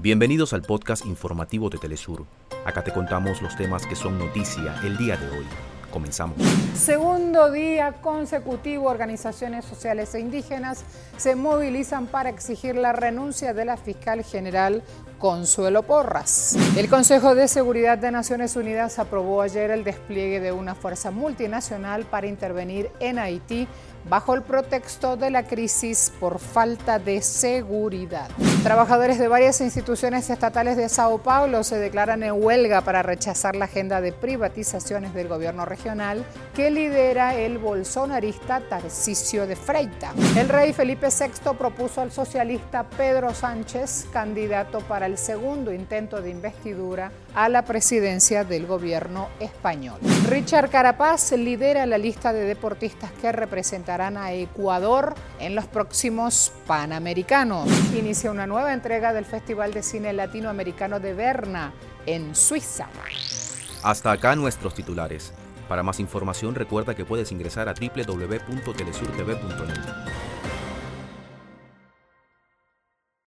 Bienvenidos al podcast informativo de Telesur. Acá te contamos los temas que son noticia el día de hoy. Comenzamos. Segundo día consecutivo, organizaciones sociales e indígenas se movilizan para exigir la renuncia de la fiscal general Consuelo Porras. El Consejo de Seguridad de Naciones Unidas aprobó ayer el despliegue de una fuerza multinacional para intervenir en Haití bajo el pretexto de la crisis por falta de seguridad. Trabajadores de varias instituciones estatales de Sao Paulo se declaran en huelga para rechazar la agenda de privatizaciones del gobierno regional que lidera el bolsonarista Tarcisio de Freita. El rey Felipe VI propuso al socialista Pedro Sánchez, candidato para el segundo intento de investidura a la presidencia del gobierno español. Richard Carapaz lidera la lista de deportistas que representarán a Ecuador en los próximos Panamericanos. Inicia una nueva entrega del Festival de Cine Latinoamericano de Berna en Suiza. Hasta acá nuestros titulares. Para más información recuerda que puedes ingresar a www.telesurtv.net.